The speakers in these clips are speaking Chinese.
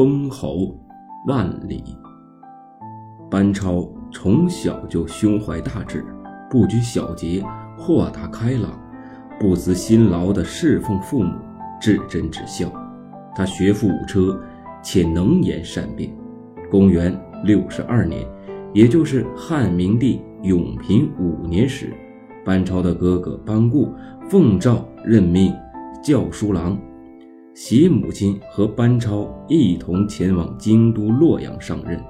封侯万里。班超从小就胸怀大志，不拘小节，豁达开朗，不辞辛劳地侍奉父母，至真至孝。他学富五车，且能言善辩。公元六十二年，也就是汉明帝永平五年时，班超的哥哥班固奉诏任命校书郎。携母亲和班超一同前往京都洛阳上任。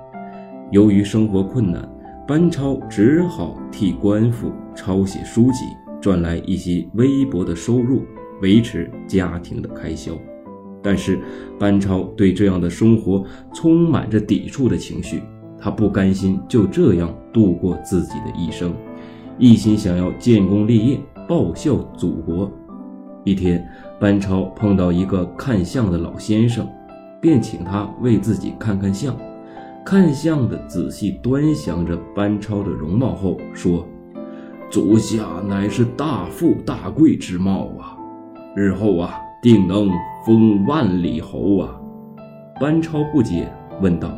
由于生活困难，班超只好替官府抄写书籍，赚来一些微薄的收入，维持家庭的开销。但是，班超对这样的生活充满着抵触的情绪，他不甘心就这样度过自己的一生，一心想要建功立业，报效祖国。一天，班超碰到一个看相的老先生，便请他为自己看看相。看相的仔细端详着班超的容貌后说：“足下乃是大富大贵之貌啊，日后啊定能封万里侯啊。”班超不解，问道：“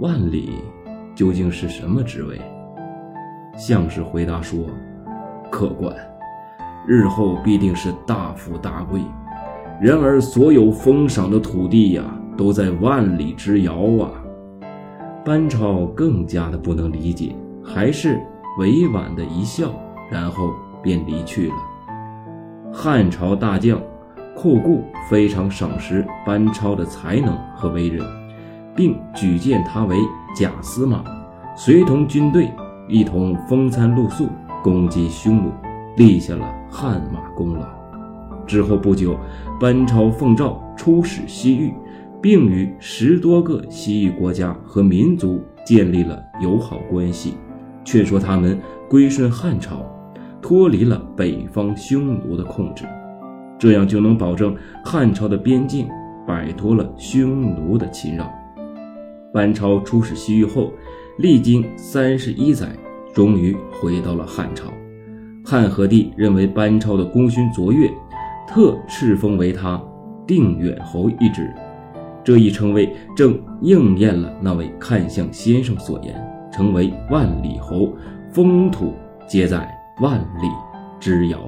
万里究竟是什么职位？”相士回答说：“客官。”日后必定是大富大贵，然而所有封赏的土地呀，都在万里之遥啊！班超更加的不能理解，还是委婉的一笑，然后便离去了。汉朝大将库固非常赏识班超的才能和为人，并举荐他为假司马，随同军队一同风餐露宿，攻击匈奴。立下了汗马功劳。之后不久，班超奉诏出使西域，并与十多个西域国家和民族建立了友好关系，劝说他们归顺汉朝，脱离了北方匈奴的控制，这样就能保证汉朝的边境摆脱了匈奴的侵扰。班超出使西域后，历经三十一载，终于回到了汉朝。汉和帝认为班超的功勋卓越，特敕封为他定远侯一职。这一称谓正应验了那位看相先生所言，成为万里侯，封土皆在万里之遥。